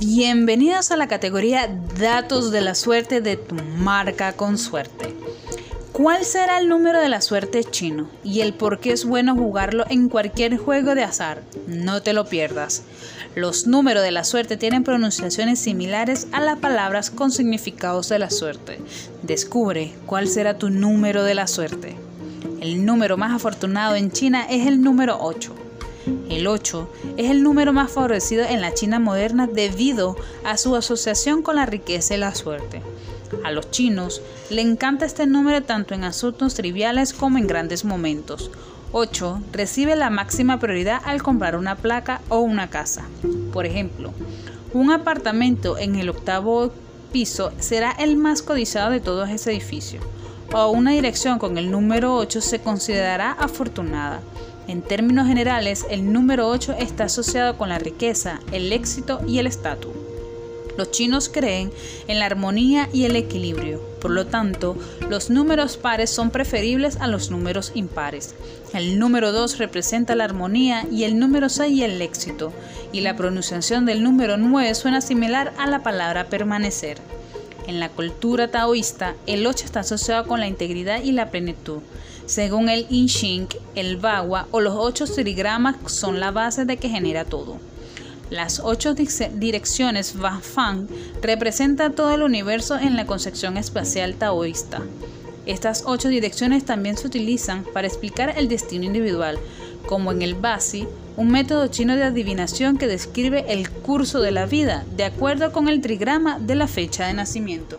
Bienvenidos a la categoría Datos de la suerte de tu marca con suerte. ¿Cuál será el número de la suerte chino y el por qué es bueno jugarlo en cualquier juego de azar? No te lo pierdas. Los números de la suerte tienen pronunciaciones similares a las palabras con significados de la suerte. Descubre cuál será tu número de la suerte. El número más afortunado en China es el número 8. El 8 es el número más favorecido en la China moderna debido a su asociación con la riqueza y la suerte. A los chinos le encanta este número tanto en asuntos triviales como en grandes momentos. 8 recibe la máxima prioridad al comprar una placa o una casa. Por ejemplo, un apartamento en el octavo piso será el más codiciado de todo ese edificio, o una dirección con el número 8 se considerará afortunada. En términos generales, el número 8 está asociado con la riqueza, el éxito y el estatus. Los chinos creen en la armonía y el equilibrio, por lo tanto, los números pares son preferibles a los números impares. El número 2 representa la armonía y el número 6 el éxito, y la pronunciación del número 9 suena similar a la palabra permanecer. En la cultura taoísta, el 8 está asociado con la integridad y la plenitud. Según el I Ching, el Bagua o los 8 trigramas son la base de que genera todo. Las ocho direcciones Fan representan todo el universo en la concepción espacial taoísta. Estas ocho direcciones también se utilizan para explicar el destino individual, como en el Basi, un método chino de adivinación que describe el curso de la vida de acuerdo con el trigrama de la fecha de nacimiento.